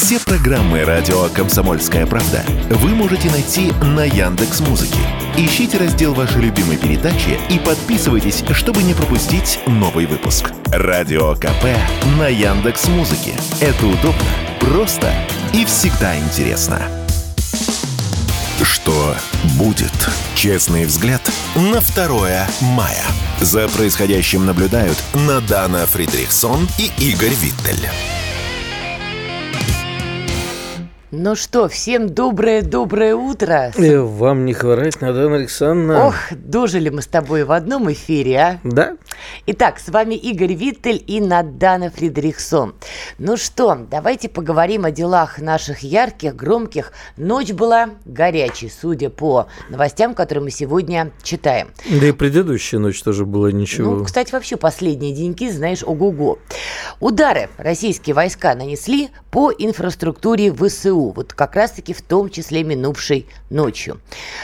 Все программы радио Комсомольская правда вы можете найти на Яндекс Музыке. Ищите раздел вашей любимой передачи и подписывайтесь, чтобы не пропустить новый выпуск. Радио КП на Яндекс Музыке. Это удобно, просто и всегда интересно. Что будет? Честный взгляд на 2 мая. За происходящим наблюдают Надана Фридрихсон и Игорь Виттель. Ну что, всем доброе-доброе утро. И вам не хворать, Надана Александровна. Ох, дожили мы с тобой в одном эфире, а? Да? Итак, с вами Игорь Виттель и Надана Фридрихсон. Ну что, давайте поговорим о делах наших ярких, громких. Ночь была горячей, судя по новостям, которые мы сегодня читаем. Да и предыдущая ночь тоже была ничего. Ну, кстати, вообще последние деньки, знаешь, ого-го. Удары российские войска нанесли по инфраструктуре ВСУ вот как раз-таки в том числе минувшей ночью.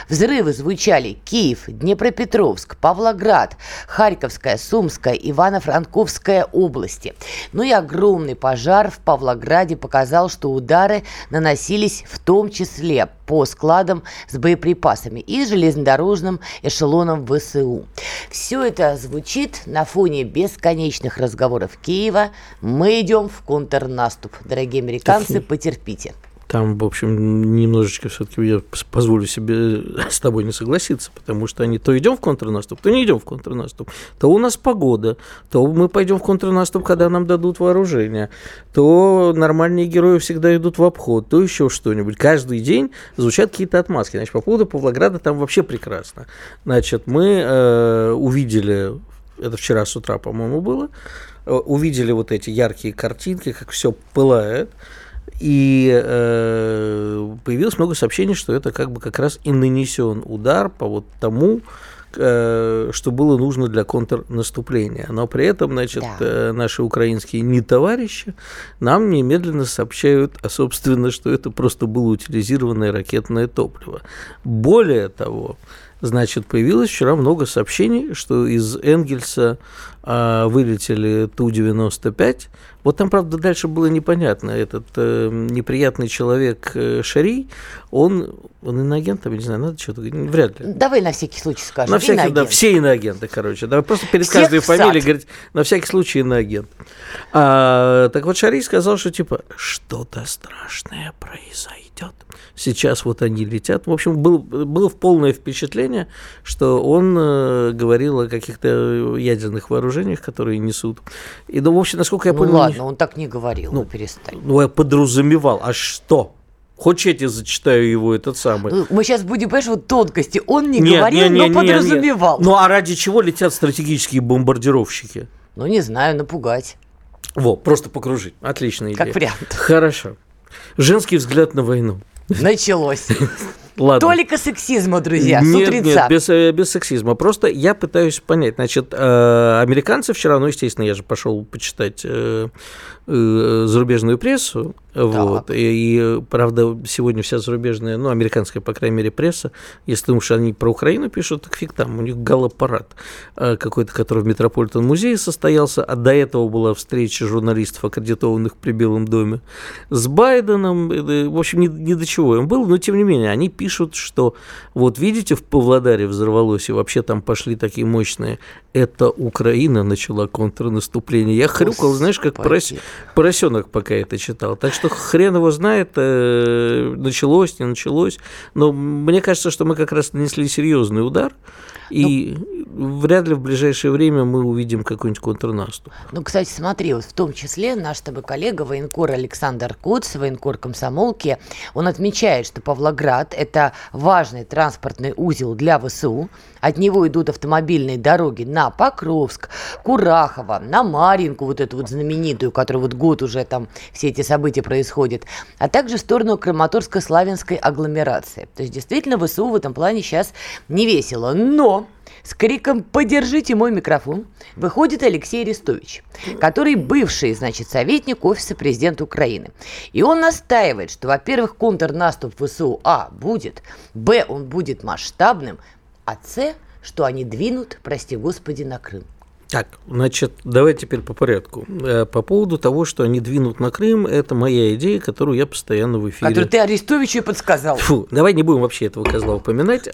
Взрывы звучали Киев, Днепропетровск, Павлоград, Харьковская, Сумская, Ивано-Франковская области. Ну и огромный пожар в Павлограде показал, что удары наносились в том числе по складам с боеприпасами и железнодорожным эшелоном ВСУ. Все это звучит на фоне бесконечных разговоров Киева. Мы идем в контрнаступ. Дорогие американцы, потерпите. Там, в общем, немножечко все-таки я позволю себе с тобой не согласиться, потому что они то идем в контрнаступ, то не идем в контрнаступ. То у нас погода, то мы пойдем в контрнаступ, когда нам дадут вооружение, то нормальные герои всегда идут в обход, то еще что-нибудь. Каждый день звучат какие-то отмазки. Значит, по поводу Павлограда там вообще прекрасно. Значит, мы э, увидели, это вчера с утра, по-моему, было, э, увидели вот эти яркие картинки, как все пылает. И э, появилось много сообщений, что это как бы как раз и нанесен удар по вот тому, э, что было нужно для контрнаступления. Но при этом, значит, да. э, наши украинские не товарищи нам немедленно сообщают, а собственно, что это просто было утилизированное ракетное топливо. Более того, Значит, появилось вчера много сообщений, что из Энгельса а, вылетели Ту-95. Вот там, правда, дальше было непонятно. Этот э, неприятный человек э, Шари, он, он иноагент, я не знаю, надо что-то вряд ли. Давай на всякий случай скажем. На всякий, да, все иноагенты, короче. Давай просто перед Всех каждой фамилией говорить, на всякий случай иноагент. А, так вот, Шари сказал, что типа что-то страшное произойдет сейчас вот они летят. В общем, был, было полное впечатление, что он э, говорил о каких-то ядерных вооружениях, которые несут. И, ну, в общем, насколько я ну, понял... ладно, он так не говорил, ну, перестань. Ну, я подразумевал. А что? Хочешь, я тебе зачитаю его этот самый? Ну, мы сейчас будем, понимаешь, вот тонкости. Он не нет, говорил, нет, нет, но нет, подразумевал. Нет. Ну, а ради чего летят стратегические бомбардировщики? Ну, не знаю, напугать. Во, просто покружить. Отличная идея. Как вариант. Хорошо. Женский взгляд на войну. Началось. Ладно. Только сексизма, друзья, нет, с утреца. Нет, без, э, без сексизма. Просто я пытаюсь понять. Значит, э, американцы вчера, ну, естественно, я же пошел почитать э, зарубежную прессу, вот. И, и, правда, сегодня вся зарубежная, ну, американская, по крайней мере, пресса, если думаешь, они про Украину пишут, так фиг там, у них галапарат э, какой-то, который в Метрополитен музее состоялся, а до этого была встреча журналистов, аккредитованных при Белом доме, с Байденом, э, в общем, ни, ни до чего им было, но, тем не менее, они пишут, что, вот видите, в Павлодаре взорвалось, и вообще там пошли такие мощные, это Украина начала контрнаступление. Я хрюкал, знаешь, как порос, поросенок, пока это читал. Так что что хрен его знает, э, началось, не началось. Но мне кажется, что мы как раз нанесли серьезный удар. И ну, вряд ли в ближайшее время мы увидим какой-нибудь контрнаступ. Ну, кстати, смотри, вот в том числе наш тобой коллега, военкор Александр Куц, военкор комсомолки, он отмечает, что Павлоград – это важный транспортный узел для ВСУ. От него идут автомобильные дороги на Покровск, Курахово, на Маринку, вот эту вот знаменитую, которая вот год уже там все эти события происходят, а также в сторону Краматорско-Славянской агломерации. То есть, действительно, ВСУ в этом плане сейчас не весело. Но с криком «Подержите мой микрофон!» выходит Алексей Арестович, который бывший, значит, советник Офиса президента Украины. И он настаивает, что, во-первых, контрнаступ ВСУ А будет, Б он будет масштабным, а С, что они двинут, прости господи, на Крым. Так, значит, давай теперь по порядку. Э, по поводу того, что они двинут на Крым, это моя идея, которую я постоянно в эфире... Которую ты Арестовичу и подсказал. Фу, давай не будем вообще этого козла упоминать.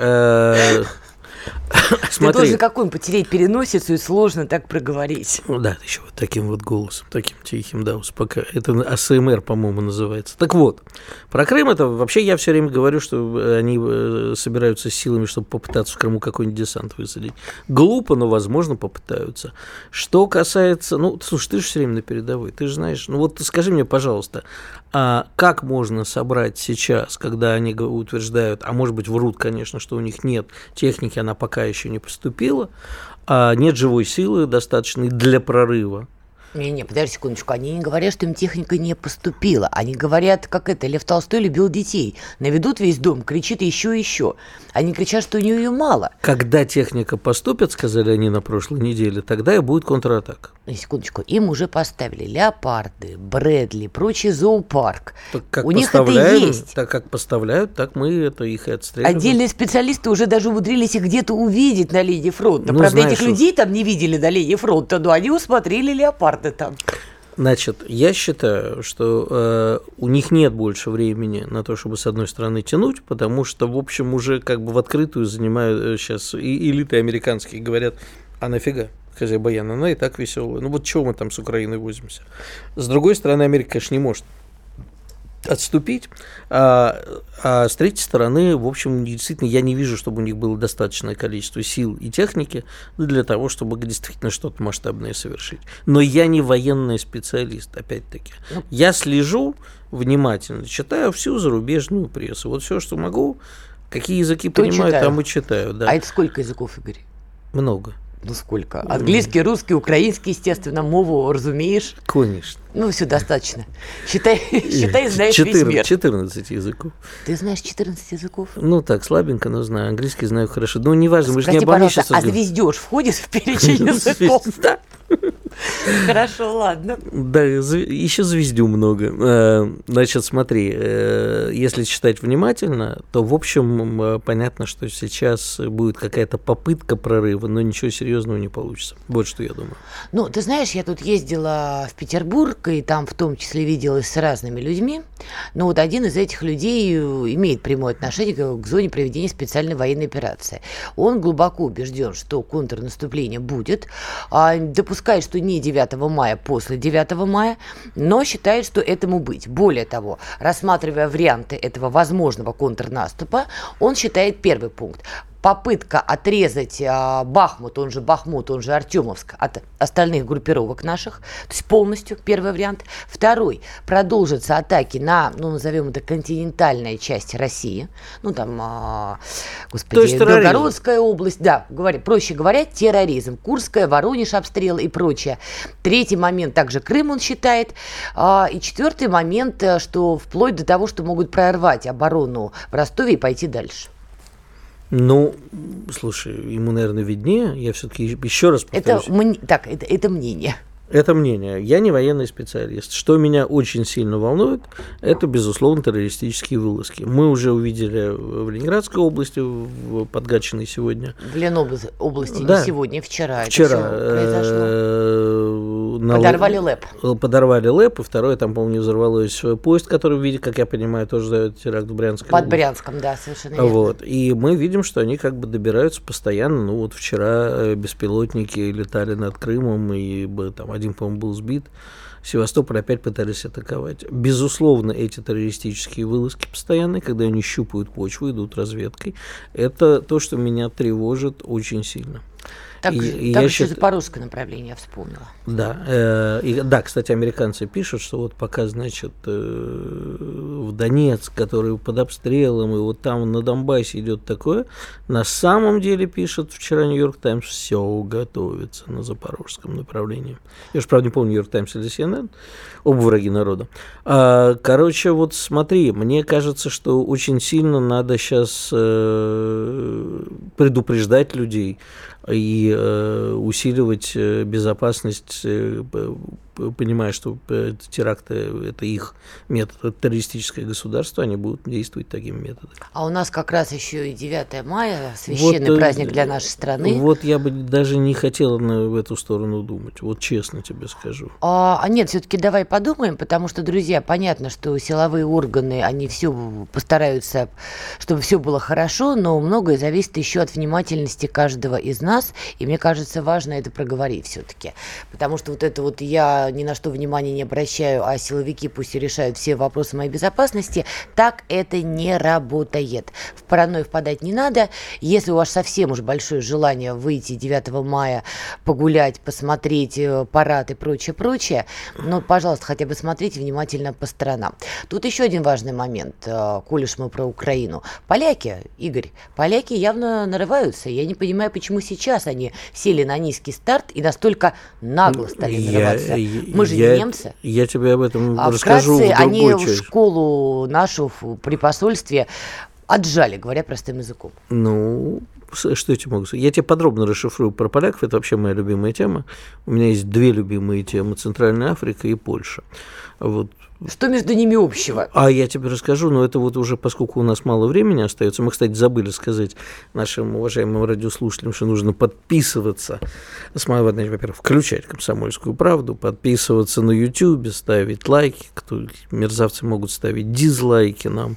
А, Смотри. Ты должен какой потереть переносицу, и сложно так проговорить. Ну да, еще вот таким вот голосом, таким тихим, да, успока... Это АСМР, по-моему, называется. Так вот, про Крым это вообще я все время говорю, что они э, собираются силами, чтобы попытаться в Крыму какой-нибудь десант высадить. Глупо, но, возможно, попытаются. Что касается... Ну, слушай, ты же все время на передовой, ты же знаешь... Ну вот скажи мне, пожалуйста, а как можно собрать сейчас, когда они утверждают, а может быть врут, конечно, что у них нет техники, она пока еще не поступила, а нет живой силы достаточной для прорыва, не-не, подожди секундочку. Они не говорят, что им техника не поступила. Они говорят, как это, Лев Толстой любил детей. Наведут весь дом, кричит еще и еще. Они кричат, что у нее ее мало. Когда техника поступит, сказали они на прошлой неделе, тогда и будет контратака. Секундочку. Им уже поставили леопарды, Брэдли, прочий зоопарк. Так как у них это есть. Так как поставляют, так мы это их и отстреливаем. Отдельные специалисты уже даже умудрились их где-то увидеть на линии фронта. Ну, Правда, знаешь, этих людей там не видели на линии фронта, но они усмотрели леопарды миллиарды там. Значит, я считаю, что э, у них нет больше времени на то, чтобы с одной стороны тянуть, потому что, в общем, уже как бы в открытую занимают сейчас э, и элиты американские говорят, а нафига? Хозяй Баян, она и так веселая. Ну вот чего мы там с Украиной возимся? С другой стороны, Америка, конечно, не может отступить. А, а с третьей стороны, в общем, действительно, я не вижу, чтобы у них было достаточное количество сил и техники для того, чтобы действительно что-то масштабное совершить. Но я не военный специалист, опять-таки. Ну, я слежу внимательно, читаю всю зарубежную прессу. Вот все, что могу, какие языки То понимаю, читаю. там и читаю. Да. А это сколько языков, Игорь? Много. Ну сколько? Английский, русский, украинский, естественно, мову разумеешь? Конечно. Ну, все достаточно. Считай, считай знаешь 14, весь мир. 14 языков. Ты знаешь 14 языков? Ну, так, слабенько, но знаю. Английский знаю хорошо. Ну, неважно, мы же не обо мне сейчас... а звездеж входит в перечень языков? Да. Хорошо, ладно. Да, еще звездю много. Э, значит, смотри, э, если читать внимательно, то, в общем, э, понятно, что сейчас будет какая-то попытка прорыва, но ничего серьезного не получится. Вот что я думаю. Ну, ты знаешь, я тут ездила в Петербург, и там в том числе виделась с разными людьми. Но вот один из этих людей имеет прямое отношение к зоне проведения специальной военной операции. Он глубоко убежден, что контрнаступление будет, а допускает, что не 9 мая, после 9 мая, но считает, что этому быть. Более того, рассматривая варианты этого возможного контрнаступа, он считает первый пункт попытка отрезать а, Бахмут, он же Бахмут, он же Артемовск от остальных группировок наших, то есть полностью, первый вариант. Второй, продолжатся атаки на, ну, назовем это, континентальная часть России, ну, там, а, господи, Белгородская область, да, говоря, проще говоря, терроризм, Курская, Воронеж обстрел и прочее. Третий момент, также Крым он считает, а, и четвертый момент, э, что вплоть до того, что могут прорвать оборону в Ростове и пойти дальше. Ну, слушай, ему, наверное, виднее. Я все-таки еще раз повторюсь. Это, так, это, это мнение. Это мнение. Я не военный специалист. Что меня очень сильно волнует, это, безусловно, террористические вылазки. Мы уже увидели в Ленинградской области, в Подгачиной сегодня. В Ленобласти да. не сегодня, вчера. Вчера. Это произошло. Э, подорвали ЛЭП. Подорвали ЛЭП, и второе, там, по-моему, взорвалось поезд, который, видит, как я понимаю, тоже дает теракт в Брянске. Под Брянском, да, совершенно верно. Вот. И мы видим, что они как бы добираются постоянно. Ну, вот вчера э, беспилотники летали над Крымом, и там один, по-моему, был сбит. Севастополь опять пытались атаковать. Безусловно, эти террористические вылазки постоянные, когда они щупают почву, идут разведкой, это то, что меня тревожит очень сильно. Так, и, так еще счит... запорожское направление я вспомнила. Да, э, и, да, кстати, американцы пишут, что вот пока, значит, э, в Донецк, который под обстрелом, и вот там на Донбассе идет такое, на самом деле, пишет вчера Нью-Йорк Таймс, все готовится на запорожском направлении. Я уж, правда, не помню, Нью-Йорк Таймс или CNN, оба враги народа. А, короче, вот смотри, мне кажется, что очень сильно надо сейчас э, предупреждать людей, и э, усиливать э, безопасность э, понимая, что э, теракты – это их метод, это террористическое государство, они будут действовать таким методом. А у нас как раз еще и 9 мая, священный вот, праздник для нашей страны. Вот я бы даже не хотела на, в эту сторону думать, вот честно тебе скажу. А, а нет, все-таки давай подумаем, потому что, друзья, понятно, что силовые органы, они все постараются, чтобы все было хорошо, но многое зависит еще от внимательности каждого из нас, и мне кажется, важно это проговорить все-таки, потому что вот это вот я ни на что внимания не обращаю, а силовики пусть решают все вопросы моей безопасности, так это не работает. В паранойю впадать не надо, если у вас совсем уж большое желание выйти 9 мая, погулять, посмотреть э, парад и прочее, прочее, но, пожалуйста, хотя бы смотрите внимательно по сторонам. Тут еще один важный момент, э, коль уж мы про Украину. Поляки, Игорь, поляки явно нарываются. Я не понимаю, почему сейчас они сели на низкий старт и настолько нагло стали нарываться. Я, мы же я, не немцы. Я тебе об этом а расскажу вкратце, в они часть. школу нашу при посольстве отжали, говоря простым языком. Ну, что я тебе могу сказать? Я тебе подробно расшифрую про поляков, это вообще моя любимая тема. У меня есть две любимые темы – Центральная Африка и Польша. Вот что между ними общего? А я тебе расскажу, но это вот уже, поскольку у нас мало времени остается, мы, кстати, забыли сказать нашим уважаемым радиослушателям, что нужно подписываться, во-первых, включать «Комсомольскую правду», подписываться на YouTube, ставить лайки, кто, мерзавцы могут ставить дизлайки нам.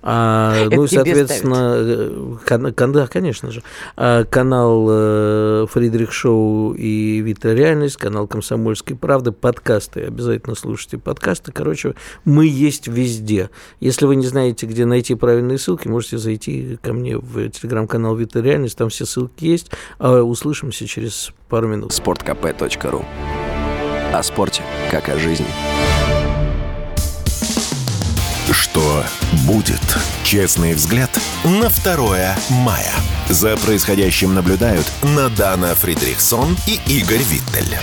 А, ну и, соответственно, кан, кан, да, конечно же, а, канал э, Фридрих Шоу и Вита Реальность, канал «Комсомольской правды», подкасты, обязательно слушайте подкасты, короче, прочего, мы есть везде. Если вы не знаете, где найти правильные ссылки, можете зайти ко мне в телеграм-канал Вита Реальность, там все ссылки есть. А услышимся через пару минут. sportkp.ru О спорте, как о жизни. Что будет? Честный взгляд на 2 мая. За происходящим наблюдают Надана Фридрихсон и Игорь Виттель.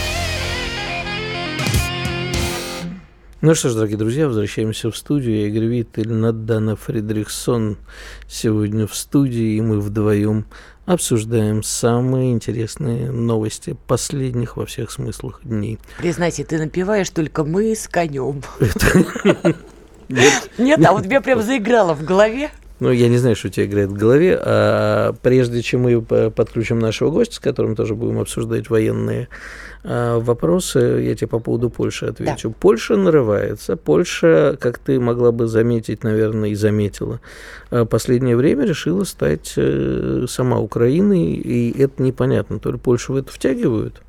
Ну что ж, дорогие друзья, возвращаемся в студию. Я Игорь Виттель, Надана Фридрихсон сегодня в студии, и мы вдвоем обсуждаем самые интересные новости последних во всех смыслах дней. Признайся, ты напиваешь только мы с конем. Нет. Нет, а вот тебе прям заиграло в голове. Ну, я не знаю, что у тебя играет в голове. А прежде чем мы подключим нашего гостя, с которым тоже будем обсуждать военные а, вопросы, я тебе по поводу Польши отвечу. Да. Польша нарывается. Польша, как ты могла бы заметить, наверное, и заметила, а, последнее время решила стать э, сама Украиной, и это непонятно. То ли Польшу в это втягивают,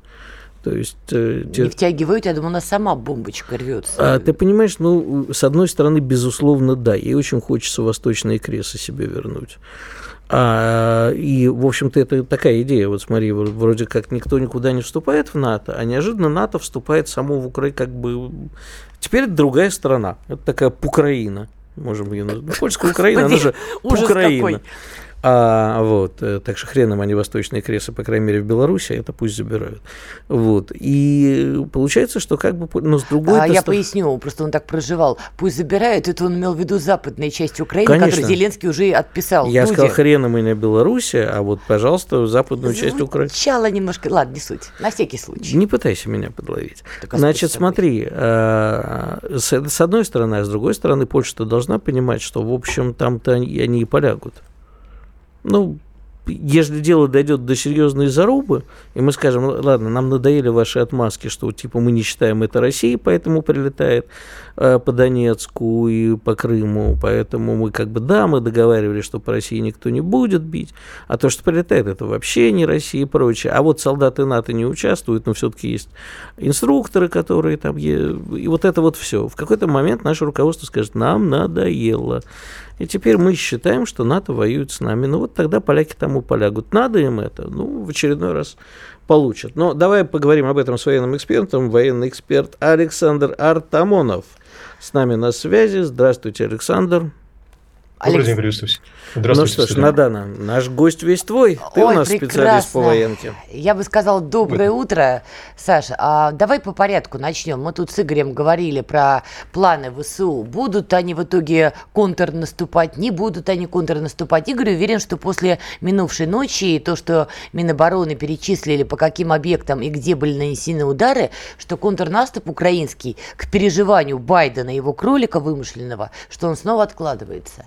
то есть, э, не втягивают, я думаю, у нас сама бомбочка рвется. А ты понимаешь, ну, с одной стороны, безусловно, да, ей очень хочется восточные кресы себе вернуть. А, и, в общем-то, это такая идея. Вот смотри, вроде как никто никуда не вступает в НАТО, а неожиданно НАТО вступает само в Украину, как бы... Теперь это другая страна. Это такая Пукраина. Можем ее назвать. Польская Украина, она же Пукраина. А, вот, э, так что хреном они восточные кресы, по крайней мере, в Беларуси, это пусть забирают. Вот. И получается, что как бы, но с другой... А, я поясню, просто он так проживал. Пусть забирают, это он имел в виду западная часть Украины, Конечно. которую Зеленский уже отписал. Я Дуде. сказал, хреном и на Беларуси, а вот, пожалуйста, западную Звучало часть Украины. Звучало немножко, ладно, не суть, на всякий случай. Не пытайся меня подловить. Так, а Значит, смотри, э, с, с одной стороны, а с другой стороны, Польша-то должна понимать, что, в общем, там-то они и полягут ну, если дело дойдет до серьезной зарубы, и мы скажем, ладно, нам надоели ваши отмазки, что типа мы не считаем это Россией, поэтому прилетает э, по Донецку и по Крыму, поэтому мы как бы, да, мы договаривались, что по России никто не будет бить, а то, что прилетает, это вообще не Россия и прочее. А вот солдаты НАТО не участвуют, но все-таки есть инструкторы, которые там, и вот это вот все. В какой-то момент наше руководство скажет, нам надоело. И теперь мы считаем, что НАТО воюет с нами. Ну вот тогда поляки тому полягут. Надо им это? Ну, в очередной раз получат. Но давай поговорим об этом с военным экспертом. Военный эксперт Александр Артамонов с нами на связи. Здравствуйте, Александр. Алекс... Добрый день, Здравствуйте. Ну что ж, Надана, наш гость весь твой. Ты Ой, у нас прекрасно. специалист по военке. Я бы сказал доброе утро, Саша. А, давай по порядку начнем. Мы тут с Игорем говорили про планы ВСУ. Будут они в итоге контрнаступать, не будут они контрнаступать. Игорь уверен, что после минувшей ночи и то, что Минобороны перечислили, по каким объектам и где были нанесены удары, что контрнаступ украинский к переживанию Байдена и его кролика вымышленного, что он снова откладывается.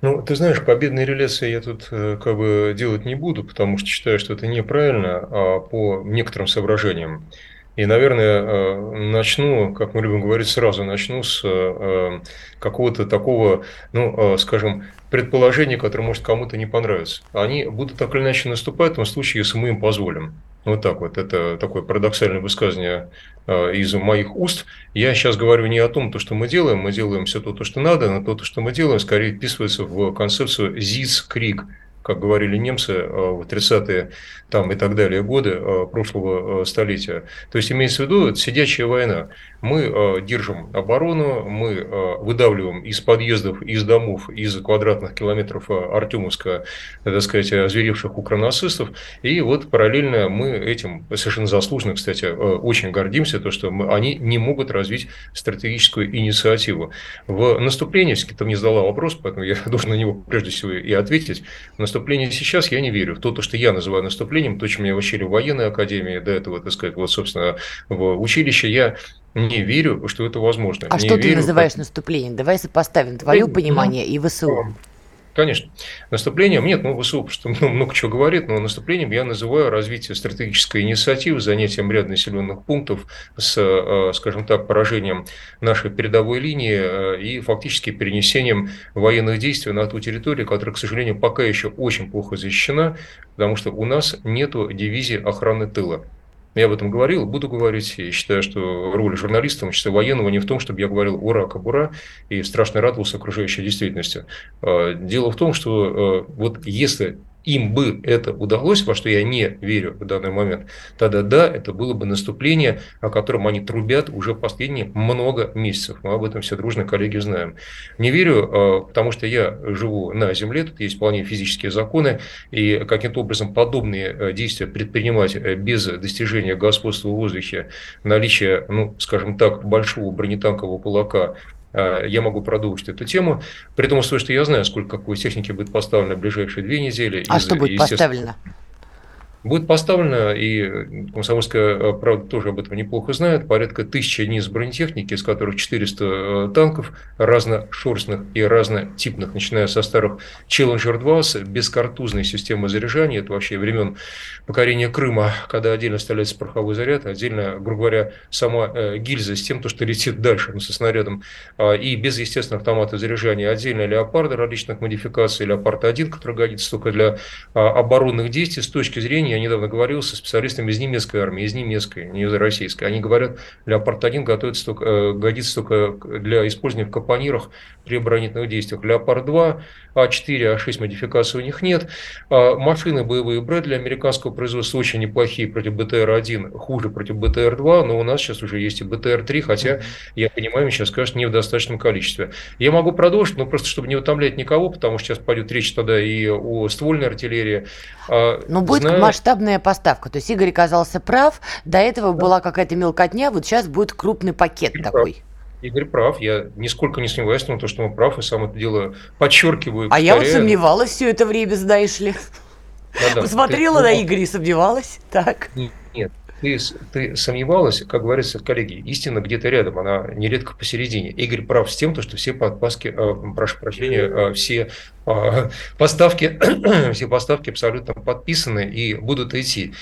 Ну, ты знаешь, победные реляции я тут э, как бы делать не буду, потому что считаю, что это неправильно а по некоторым соображениям. И, наверное, э, начну, как мы любим говорить, сразу начну с э, какого-то такого, ну, скажем, предположения, которое может кому-то не понравиться. Они будут так или иначе наступать в том случае, если мы им позволим. Вот так вот. Это такое парадоксальное высказывание э, из моих уст. Я сейчас говорю не о том, то, что мы делаем. Мы делаем все то, что надо, но то, что мы делаем, скорее вписывается в концепцию «зиц-крик», как говорили немцы э, в 30-е там, и так далее годы э, прошлого столетия. То есть имеется в виду это сидячая война. Мы э, держим оборону, мы э, выдавливаем из подъездов, из домов, из квадратных километров э, Артемовска, так сказать, озверевших укронацистов. И вот параллельно мы этим совершенно заслуженно, кстати, очень гордимся, то, что мы, они не могут развить стратегическую инициативу. В наступлении, если ты мне задала вопрос, поэтому я должен на него прежде всего и ответить, в наступление сейчас я не верю. В то, то, что я называю наступлением, то, чем меня учили в военной академии, до этого, так сказать, вот, собственно, в училище, я не верю, что это возможно. А не что верю, ты называешь как... наступлением? Давай сопоставим твое ну, понимание ну, и ВСУ. Конечно. Наступлением, нет, ну, ВСУ просто ну, много чего говорит, но наступлением я называю развитие стратегической инициативы, занятием ряда населенных пунктов с, э, скажем так, поражением нашей передовой линии э, и фактически перенесением военных действий на ту территорию, которая, к сожалению, пока еще очень плохо защищена, потому что у нас нет дивизии охраны тыла. Я об этом говорил, буду говорить. И считаю, что роль журналиста, в числе военного, не в том, чтобы я говорил «ура, кабура» и страшно радовался окружающей действительности. А, дело в том, что а, вот если им бы это удалось, во что я не верю в данный момент, тогда да, это было бы наступление, о котором они трубят уже последние много месяцев. Мы об этом все дружно, коллеги, знаем. Не верю, а, потому что я живу на Земле, тут есть вполне физические законы, и каким-то образом подобные э, действия предпринимать э, без достижения господства в воздухе, наличия, ну, скажем так, большого бронетанкового кулака я могу продолжить эту тему, при том что я знаю, сколько какой техники будет поставлено в ближайшие две недели. А из, что будет поставлено? Будет поставлено, и «Комсомольская правда» тоже об этом неплохо знает, порядка тысячи единиц бронетехники, из которых 400 э, танков разношерстных и разнотипных, начиная со старых Challenger-2 с бескартузной системой заряжания, это вообще времен покорения Крыма, когда отдельно вставляется пороховой заряд, отдельно, грубо говоря, сама э, гильза с тем, то, что летит дальше, ну, со снарядом, а, и без, естественно, автомата заряжания, отдельно леопарды различных модификаций, леопард-1, который годится только для а, оборонных действий. С точки зрения я недавно говорил со специалистами из немецкой армии, из немецкой, не из российской. Они говорят, Леопард-1 готовится только, э, годится только для использования в капонирах при оборонительных действиях. Леопард-2, А4, А6 модификаций у них нет. А машины боевые Брэдли американского производства очень неплохие против БТР-1, хуже против БТР-2, но у нас сейчас уже есть и БТР-3, хотя, я понимаю, сейчас скажут, не в достаточном количестве. Я могу продолжить, но просто чтобы не утомлять никого, потому что сейчас пойдет речь тогда и о ствольной артиллерии. А, но будет Знаю... масштабная поставка. То есть Игорь оказался прав. До этого да. была какая-то мелкотня, вот сейчас будет крупный пакет Игорь такой. Прав. Игорь прав. Я нисколько не сомневаюсь в том, что он прав, и сам это дело подчеркиваю. А я вот сомневалась все это время, знаешь ли. Да, да. Посмотрела ты, на Игоря и сомневалась. Так. Ты, ты сомневалась, как говорится, коллеги, истина где-то рядом, она нередко посередине. Игорь прав с тем, то, что все подпаски, э, прошу прощения, э, все э, поставки, все поставки абсолютно подписаны и будут идти.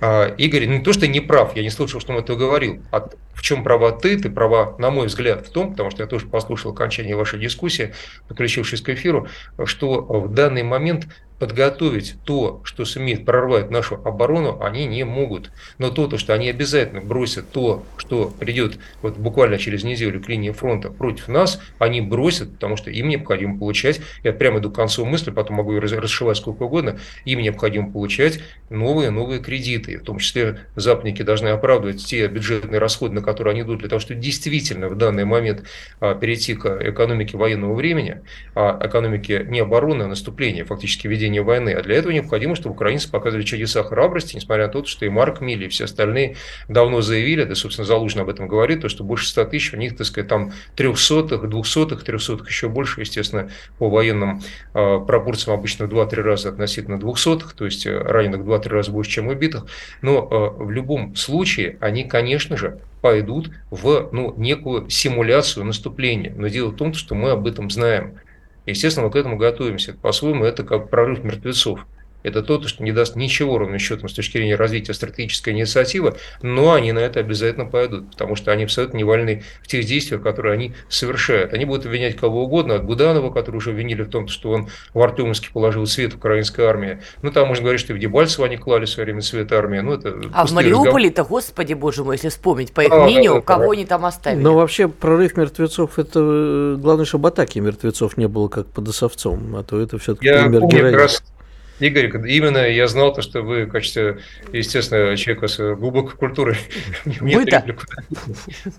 А, Игорь, не то, что не прав, я не слышал, что он это говорил. А в чем права ты? Ты права, на мой взгляд, в том, потому что я тоже послушал окончание вашей дискуссии, подключившись к эфиру, что в данный момент подготовить то, что сумеет прорвать нашу оборону, они не могут. Но то, то что они обязательно бросят то, что придет вот буквально через неделю к линии фронта против нас, они бросят, потому что им необходимо получать, я прямо иду к концу мысли, потом могу ее расшивать сколько угодно, им необходимо получать новые-новые кредиты. В том числе западники должны оправдывать те бюджетные расходы, на которые они идут, для того, чтобы действительно в данный момент а, перейти к экономике военного времени, а экономике не обороны, а наступления, фактически ведения войны. А для этого необходимо, чтобы украинцы показывали чудеса храбрости, несмотря на то, что и Марк Милли, и все остальные давно заявили, да, собственно, Залужный об этом говорит, то, что больше 100 тысяч, у них, так сказать, там трехсотых, двухсотых, трехсотых, еще больше, естественно, по военным э, пропорциям обычно в 2-3 раза относительно двухсотых, то есть э, раненых в 2-3 раза больше, чем убитых. Но э, в любом случае они, конечно же, пойдут в ну, некую симуляцию наступления. Но дело в том, что мы об этом знаем. Естественно, мы к этому готовимся. По-своему, это как прорыв мертвецов это то, что не даст ничего ровным счетом с точки зрения развития стратегической инициативы, но они на это обязательно пойдут, потому что они абсолютно не вольны в тех действиях, которые они совершают. Они будут обвинять кого угодно, от Буданова, который уже обвинили в том, что он в Артемовске положил свет в украинской армии. Ну, там можно говорить, что в Дебальцево они клали в свое время свет армии. Ну, это а в Мариуполе-то, господи боже мой, если вспомнить по их а, мнению, да, кого да. они там оставили. Но вообще прорыв мертвецов, это э, главное, чтобы атаки мертвецов не было как под Осовцом, а то это все-таки пример героизма. Игорь, именно я знал то, что вы в качестве, естественно, человека с глубокой культурой Вы-то?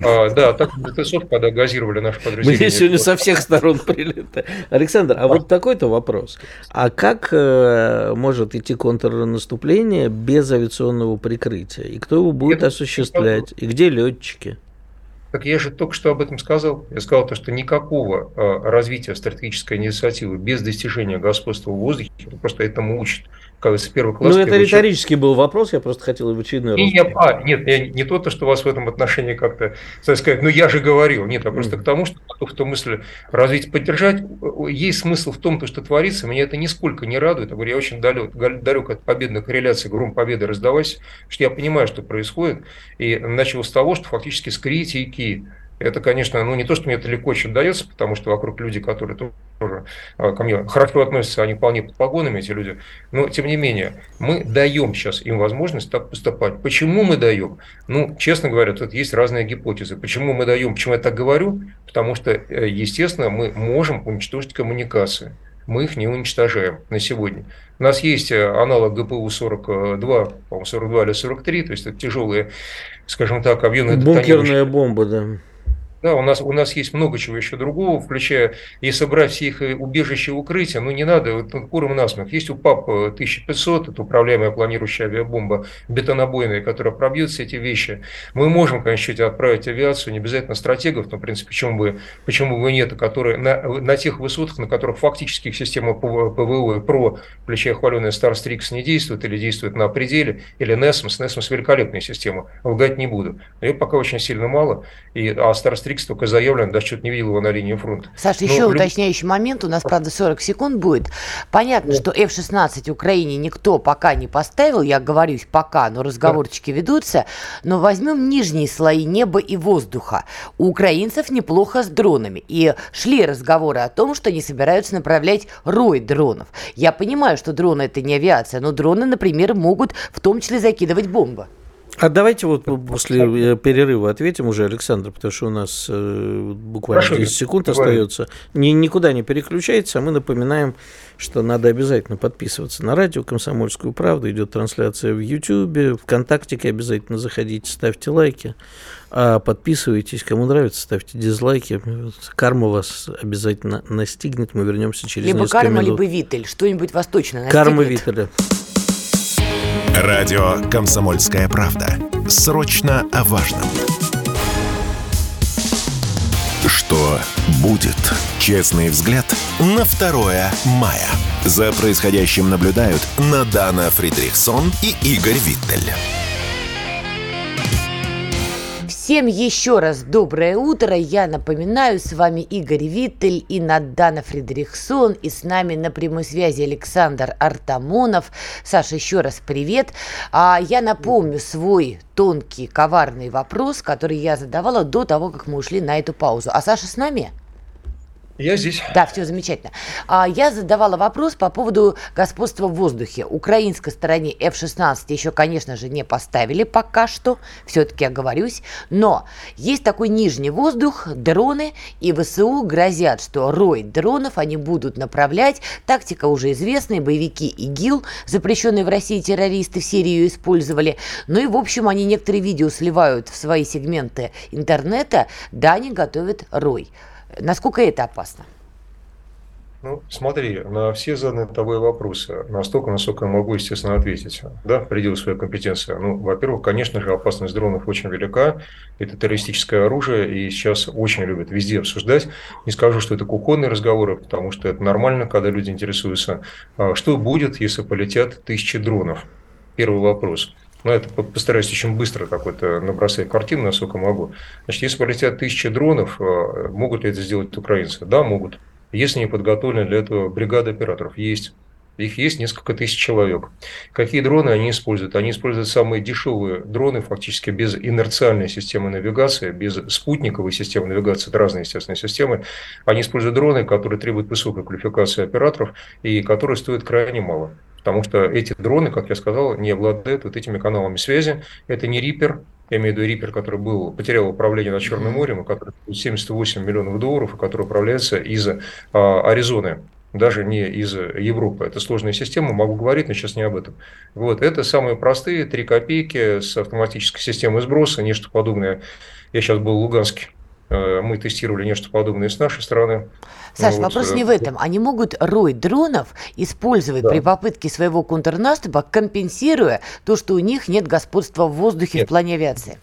А, да, так БТСов, когда газировали наше подразделение. Мы сегодня со всех сторон прилетаем. Александр, а вот такой-то вопрос. А как э, может идти контрнаступление без авиационного прикрытия? И кто его будет осуществлять? И где летчики? Так я же только что об этом сказал. Я сказал то, что никакого э, развития стратегической инициативы без достижения господства в воздухе просто этому учат как с первого класса. Ну, это риторический был вопрос, я просто хотел в очередной раз. Я, а, нет, я, не то, что вас в этом отношении как-то, так сказать, ну я же говорил, нет, а просто mm. к тому, что в том мысли развить, поддержать, есть смысл в том, то, что творится, меня это нисколько не радует, я говорю, я очень далек, далек от победных корреляций, гром победы раздавайся, что я понимаю, что происходит, и начал с того, что фактически с критики это, конечно, ну не то, что мне это легко очень дается, потому что вокруг люди, которые тоже а, ко мне хорошо относятся, они вполне под погонами, эти люди. Но, тем не менее, мы даем сейчас им возможность так поступать. Почему мы даем? Ну, честно говоря, тут есть разные гипотезы. Почему мы даем? Почему я так говорю? Потому что, э, естественно, мы можем уничтожить коммуникации. Мы их не уничтожаем на сегодня. У нас есть э, аналог ГПУ-42, по-моему, 42 или 43, то есть это тяжелые, скажем так, объемные Бункерная бомба, да. Да, у нас, у нас есть много чего еще другого, включая и собрать все их э, убежища и укрытия. Ну, не надо, вот, ну, куром насмех. Есть у ПАП 1500, это управляемая планирующая авиабомба, бетонобойная, которая пробьет все эти вещи. Мы можем, конечно, отправить авиацию, не обязательно стратегов, но, в принципе, почему бы, почему бы нет, которые на, на тех высотах, на которых фактически система ПВО и ПРО, включая хваленная Starstreak, не действует или действует на пределе, или NASAMS. NASAMS великолепная система, лгать не буду. Ее пока очень сильно мало, и, а Starstreak Streak только заявлен, даже что-то не видел его на линии фронта. Саша, еще люб... уточняющий момент, у нас, правда, 40 секунд будет. Понятно, да. что F-16 Украине никто пока не поставил, я говорю пока, но разговорчики да. ведутся, но возьмем нижние слои неба и воздуха. У украинцев неплохо с дронами, и шли разговоры о том, что они собираются направлять рой дронов. Я понимаю, что дроны это не авиация, но дроны, например, могут в том числе закидывать бомбы. А давайте вот после э, перерыва ответим уже, Александр, потому что у нас э, буквально Хорошо, 10 секунд остается. Ни, никуда не переключается, а мы напоминаем, что надо обязательно подписываться на радио «Комсомольскую правду». Идет трансляция в Ютьюбе, ВКонтактике обязательно заходите, ставьте лайки. А подписывайтесь, кому нравится, ставьте дизлайки. Карма вас обязательно настигнет. Мы вернемся через либо несколько карма, минут. Либо карма, либо витель. Что-нибудь восточное настигнет. Карма вителя. Радио «Комсомольская правда». Срочно о важном. Что будет? Честный взгляд на 2 мая. За происходящим наблюдают Надана Фридрихсон и Игорь Виттель. Всем еще раз доброе утро. Я напоминаю, с вами Игорь Виттель и Надана Фредериксон. И с нами на прямой связи Александр Артамонов. Саша, еще раз привет. А я напомню свой тонкий, коварный вопрос, который я задавала до того, как мы ушли на эту паузу. А Саша с нами? Я здесь. Да, все замечательно. А, я задавала вопрос по поводу господства в воздухе. Украинской стороне F-16 еще, конечно же, не поставили пока что, все-таки оговорюсь, но есть такой нижний воздух, дроны, и ВСУ грозят, что рой дронов они будут направлять. Тактика уже известная, боевики ИГИЛ, запрещенные в России террористы в Сирию использовали. Ну и, в общем, они некоторые видео сливают в свои сегменты интернета, да, они готовят рой. Насколько это опасно? Ну, смотри, на все заданные тобой вопросы, настолько, насколько я могу, естественно, ответить, да, в пределах своей компетенции. Ну, во-первых, конечно же, опасность дронов очень велика. Это террористическое оружие, и сейчас очень любят везде обсуждать. Не скажу, что это кухонные разговоры, потому что это нормально, когда люди интересуются, а что будет, если полетят тысячи дронов. Первый вопрос. Ну, это постараюсь очень быстро какой-то набросать картину, насколько могу. Значит, если полетят тысячи дронов, а, могут ли это сделать украинцы? Да, могут. Если не подготовлены для этого бригады операторов, есть. Их есть несколько тысяч человек. Какие дроны они используют? Они используют самые дешевые дроны, фактически без инерциальной системы навигации, без спутниковой системы навигации, это разные, естественно, системы. Они используют дроны, которые требуют высокой квалификации операторов и которые стоят крайне мало. Потому что эти дроны, как я сказал, не обладают вот этими каналами связи. Это не Рипер, я имею в виду Рипер, который был, потерял управление над Черным морем, который 78 миллионов долларов, и который управляется из а, Аризоны даже не из Европы. Это сложная система, могу говорить, но сейчас не об этом. Вот, это самые простые, 3 копейки с автоматической системой сброса, нечто подобное. Я сейчас был в Луганске, мы тестировали нечто подобное с нашей стороны. Саш, ну, вопрос вот, не в этом. Они могут рой дронов использовать да. при попытке своего контрнаступа, компенсируя то, что у них нет господства в воздухе нет. в плане авиации.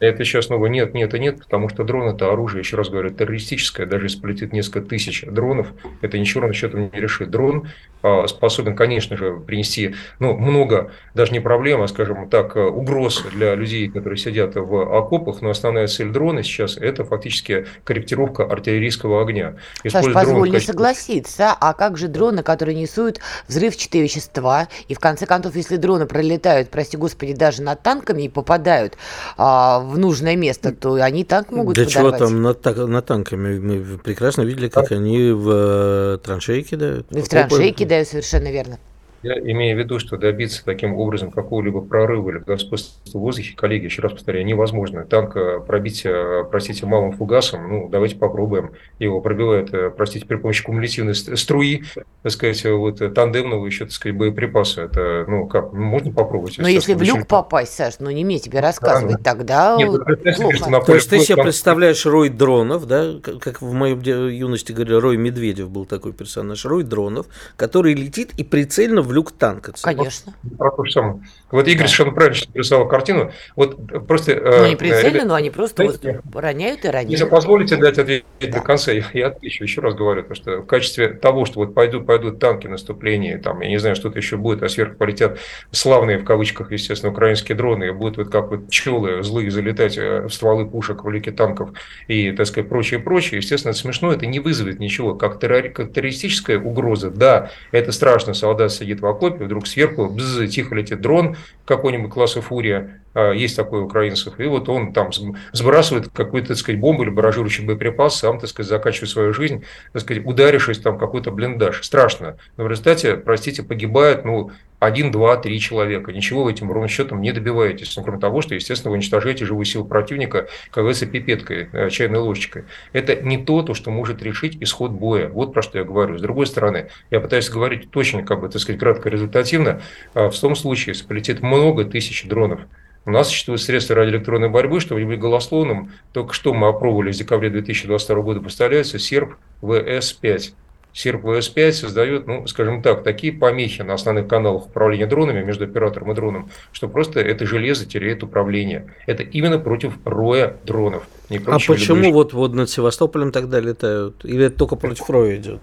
Это сейчас снова нет, нет и нет, потому что дрон это оружие, еще раз говорю, террористическое. Даже если полетит несколько тысяч дронов, это ничего на счетом не решит. Дрон а, способен, конечно же, принести ну, много, даже не проблем, а, скажем так, угроз для людей, которые сидят в окопах, но основная цель дрона сейчас – это фактически корректировка артиллерийского огня. Саш, позволь не качестве... согласиться, а как же дроны, которые несут взрывчатые вещества, и в конце концов, если дроны пролетают, прости господи, даже над танками и попадают а, в нужное место, то они так могут Да подорвать. чего там над, над танками? Мы прекрасно видели, как они в э, траншеи кидают. И в траншеи кидают, совершенно верно. Я имею в виду, что добиться таким образом какого-либо прорыва или господства в воздухе, коллеги, еще раз повторяю, невозможно. Танк э, пробить, э, простите, малым фугасом, ну, давайте попробуем. Его пробивают, э, простите, при помощи кумулятивной струи, так сказать, вот тандемного еще, так сказать, боеприпаса. Это, ну, как, ну, можно попробовать. Но если в люк попасть, Саш, ну, не мне тебе рассказывать, да, тогда Нет, плохо. То есть ты себе представляешь рой дронов, да, как в моем юности говорили, Рой Медведев был такой персонаж, рой дронов, который летит и прицельно в люк танка. Конечно. Про то же самое. Вот Игорь да. совершенно правильно рисовал картину. Вот просто... Ну, не прицельно, но они просто знаете, вот роняют и роняют. Если позволите дать ответ да. до конца, я, я отвечу, еще раз говорю, потому что в качестве того, что вот пойдут, пойдут танки наступления, там, я не знаю, что-то еще будет, а сверху полетят славные, в кавычках, естественно, украинские дроны, и будут вот как вот пчелы злые залетать э, в стволы пушек, в люки танков и, так сказать, прочее, прочее. Естественно, это смешно, это не вызовет ничего. Как террористическая угроза, да, это страшно, солдат сидит в окопе, вдруг сверху бз, тихо летит дрон какой-нибудь класса «Фурия», есть такой у украинцев, и вот он там сбрасывает какую-то, так сказать, бомбу или баражирующий боеприпас, сам, так сказать, заканчивает свою жизнь, так сказать, ударившись там какой-то блиндаж. Страшно. Но в результате, простите, погибает, ну, один, два, три человека. Ничего вы этим ровным счетом не добиваетесь. Ну, кроме того, что, естественно, вы уничтожаете живую силу противника, как говорится, пипеткой, э, чайной ложечкой. Это не то, то, что может решить исход боя. Вот про что я говорю. С другой стороны, я пытаюсь говорить точно, как бы, так сказать, кратко результативно. А в том случае, если полетит много тысяч дронов, у нас существуют средства радиоэлектронной борьбы, чтобы не быть голословным. Только что мы опробовали в декабре 2022 года, поставляется СЕРП ВС-5. Серп ВС-5 создает, ну, скажем так, такие помехи на основных каналах управления дронами между оператором и дроном, что просто это железо теряет управление. Это именно против роя дронов. Не а почему вот, вот над Севастополем тогда летают? Или это только против роя идет?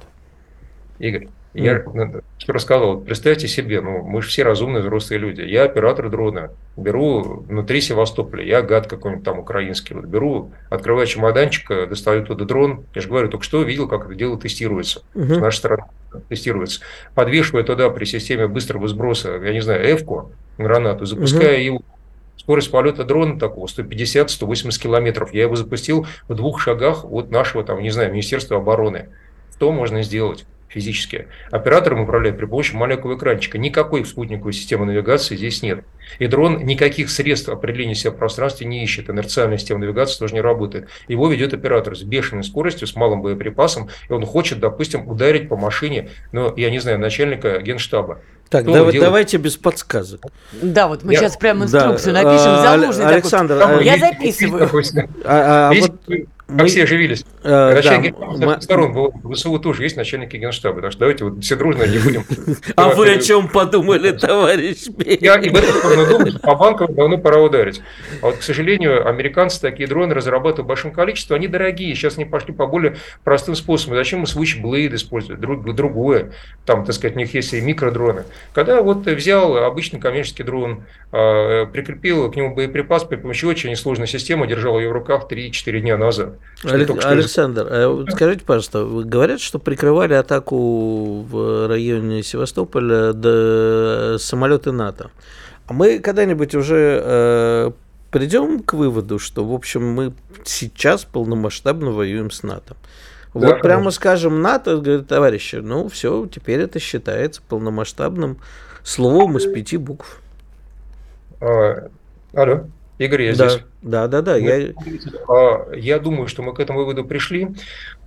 Игорь, я mm. рассказывал, представьте себе, ну, мы же все разумные взрослые люди. Я оператор дрона, беру внутри Севастополя, я гад какой-нибудь там украинский, вот беру, открываю чемоданчик, достаю туда дрон, я же говорю, только что видел, как это дело тестируется, mm-hmm. с нашей стороны тестируется. Подвешиваю туда при системе быстрого сброса, я не знаю, эвку, гранату, запускаю mm-hmm. его скорость полета дрона такого 150-180 километров. Я его запустил в двух шагах от нашего, там, не знаю, Министерства обороны. что можно сделать физически. Оператором управляет при помощи маленького экранчика. Никакой спутниковой системы навигации здесь нет. И дрон никаких средств определения себя в пространстве не ищет. Инерциальная система навигации тоже не работает. Его ведет оператор с бешеной скоростью, с малым боеприпасом, и он хочет, допустим, ударить по машине, ну, я не знаю, начальника генштаба. Так, да, делает... давайте без подсказок. Да, вот мы я... сейчас прям инструкцию да. напишем. А, Залужный Александр, такой. А... Я записываю. А, а, вот мы... Как все оживились. Э, начальник да, мы... сторон было, в ВСУ тоже есть начальники генштаба. Так что давайте вот все дружно не будем... А вы о чем подумали, товарищ Я и в эту сторону думаю, по банкам давно пора ударить. А вот, к сожалению, американцы такие дроны разрабатывают в большом количестве. Они дорогие. Сейчас они пошли по более простым способам. Зачем мы Switchblade использовать? Друг, другое. Там, так сказать, у них есть и микродроны. Когда вот взял обычный коммерческий дрон, а, прикрепил к нему боеприпас при помощи очень сложной системы, держал ее в руках 3-4 дня назад. Александр, а скажите, пожалуйста, говорят, что прикрывали атаку в районе Севастополя до самолеты НАТО. А мы когда-нибудь уже э, придем к выводу, что, в общем, мы сейчас полномасштабно воюем с НАТО? Вот да, прямо конечно. скажем, НАТО, говорит, товарищи, ну все, теперь это считается полномасштабным словом из пяти букв. А, алло. Игорь, я да, здесь. Да, да, да. Я... А, я думаю, что мы к этому выводу пришли.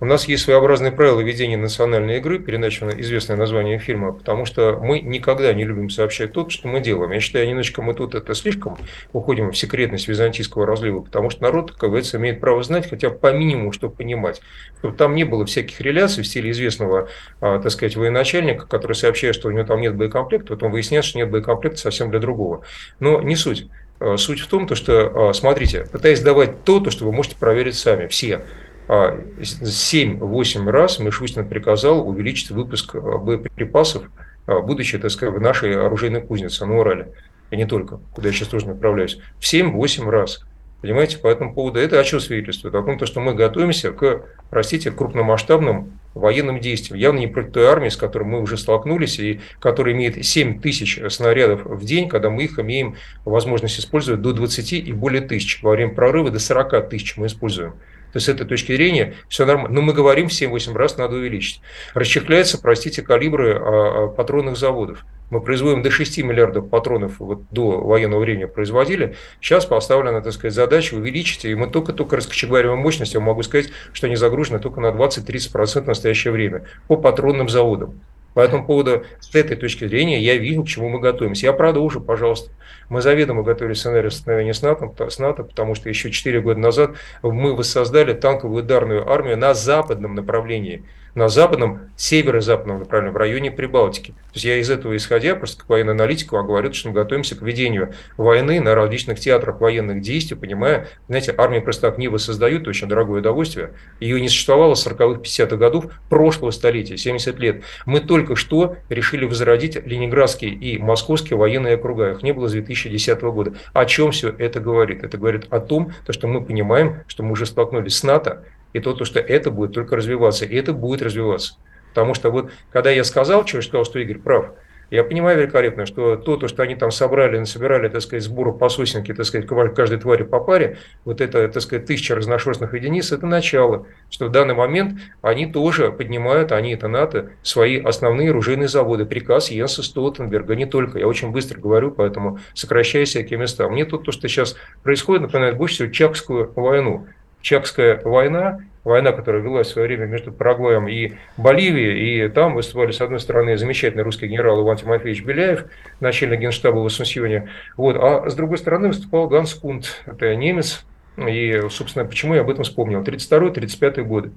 У нас есть своеобразные правила ведения национальной игры, переначено известное название фильма, потому что мы никогда не любим сообщать то, что мы делаем. Я считаю, немножечко мы тут это слишком уходим в секретность византийского разлива, потому что народ, как говорится, имеет право знать хотя по минимуму, чтобы понимать. Чтобы там не было всяких реляций в стиле известного, а, так сказать, военачальника, который сообщает, что у него там нет боекомплекта, потом выясняется, что нет боекомплекта совсем для другого. Но не суть. Э, суть в том, то, что, э, смотрите, пытаясь давать то, то, что вы можете проверить сами, все. 7-8 а, раз Мишустин приказал увеличить выпуск э, боеприпасов, будучи, так сказать, в нашей оружейной кузнице на Урале. И не только, куда я сейчас тоже направляюсь. В 7-8 раз. Понимаете, по этому поводу это о чем свидетельствует? О том, что мы готовимся к, простите, крупномасштабным военным действиям. Явно не против той армии, с которой мы уже столкнулись, и которая имеет 7 тысяч снарядов в день, когда мы их имеем возможность использовать до 20 и более тысяч. Во время прорыва до 40 тысяч мы используем. То есть с этой точки зрения все нормально. Но мы говорим, в 7-8 раз надо увеличить. Расчехляются, простите, калибры а, а, патронных заводов. Мы производим до 6 миллиардов патронов вот до военного времени производили. Сейчас поставлена, так сказать, задача увеличить. И мы только-только раскочегариваем мощность. Я могу сказать, что они загружены только на 20-30% в настоящее время по патронным заводам. По этому поводу, с этой точки зрения, я вижу, к чему мы готовимся. Я продолжу, пожалуйста. Мы заведомо готовили сценарий столкновения с НАТО, с НАТО, потому что еще 4 года назад мы воссоздали танковую ударную армию на западном направлении – на западном, северо-западном направлении, в районе Прибалтики. То есть я из этого исходя, просто как военный аналитик, вам говорю, что мы готовимся к ведению войны на различных театрах военных действий, понимая, знаете, армия просто так не воссоздают, очень дорогое удовольствие. Ее не существовало с 40-х, 50-х годов прошлого столетия, 70 лет. Мы только что решили возродить ленинградские и московские военные округа. Их не было с 2010 года. О чем все это говорит? Это говорит о том, что мы понимаем, что мы уже столкнулись с НАТО, и то, то, что это будет только развиваться, и это будет развиваться. Потому что вот, когда я сказал, что, сказал, что Игорь прав, я понимаю великолепно, что то, то, что они там собрали, насобирали, так сказать, сбору по сосенке, так сказать, каждой твари по паре, вот это, так сказать, тысяча разношерстных единиц, это начало. Что в данный момент они тоже поднимают, они, это НАТО, свои основные оружейные заводы. Приказ Йенса Столтенберга, не только. Я очень быстро говорю, поэтому сокращаю всякие места. Мне тут то, что сейчас происходит, напоминает больше всего Чакскую войну. Чакская война, война, которая велась в свое время между Парагваем и Боливией, и там выступали, с одной стороны, замечательный русский генерал Иван Тимофеевич Беляев, начальник генштаба в Ассунсьоне, вот, а с другой стороны выступал Ганс Кунт, это немец, и, собственно, почему я об этом вспомнил, 32-35 годы.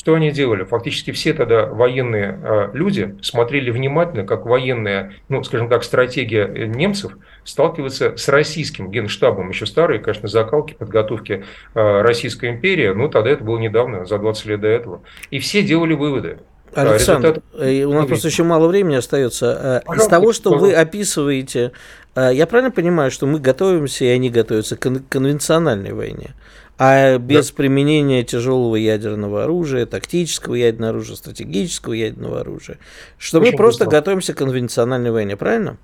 Что они делали? Фактически все тогда военные а, люди смотрели внимательно, как военная, ну, скажем так, стратегия э, немцев сталкивается с российским генштабом. Еще старые, конечно, закалки, подготовки а, Российской империи, ну, тогда это было недавно, за 20 лет до этого. И все делали выводы. Александр, Результат... Э, у нас просто еще мало времени остается. Пожалуйста, Из того, что пожалуйста. вы описываете, я правильно понимаю, что мы готовимся, и они готовятся к конвенциональной войне? А без да. применения тяжелого ядерного оружия, тактического ядерного оружия, стратегического ядерного оружия, что Очень мы просто готовимся к конвенциональной войне, правильно?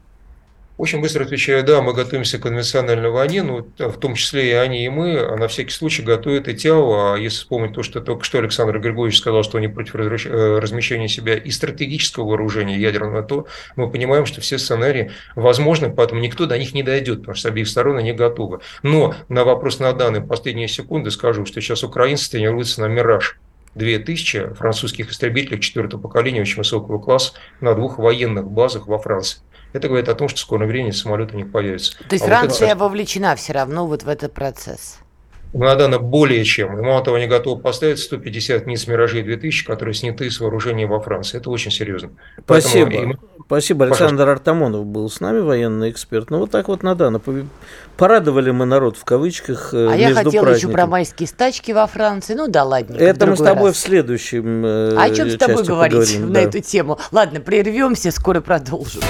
Очень быстро отвечаю, да, мы готовимся к конвенциональной войне, ну, в том числе и они, и мы, а на всякий случай готовят и ТЯО, а если вспомнить то, что только что Александр Григорьевич сказал, что они против э, размещения себя и стратегического вооружения ядерного, то мы понимаем, что все сценарии возможны, поэтому никто до них не дойдет, потому что обеих сторон они готовы. Но на вопрос на данные последние секунды скажу, что сейчас украинцы тренируются на «Мираж», 2000 французских истребителей четвертого поколения очень высокого класса на двух военных базах во Франции. Это говорит о том, что в скором времени самолеты у них появятся. То есть а Франция вот это... вовлечена все равно вот в этот процесс? Надана более чем. И мало того, они готовы поставить 150 низ «Миражей 2000», которые сняты с вооружения во Франции. Это очень серьезно. Спасибо. Поэтому... Спасибо. Александр Пожалуйста. Артамонов был с нами, военный эксперт. Ну, вот так вот надо. Порадовали мы народ в кавычках э, А я хотела еще про майские стачки во Франции. Ну да ладно. Это мы с тобой раз. в следующем э, А о чем с тобой говорить поговорим, на да. эту тему? Ладно, прервемся, скоро продолжим.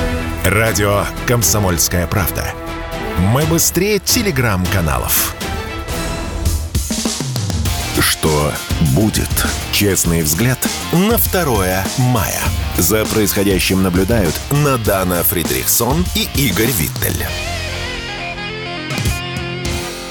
Радио «Комсомольская правда». Мы быстрее телеграм-каналов. Что будет? Честный взгляд на 2 мая. За происходящим наблюдают Надана Фридрихсон и Игорь Виттель.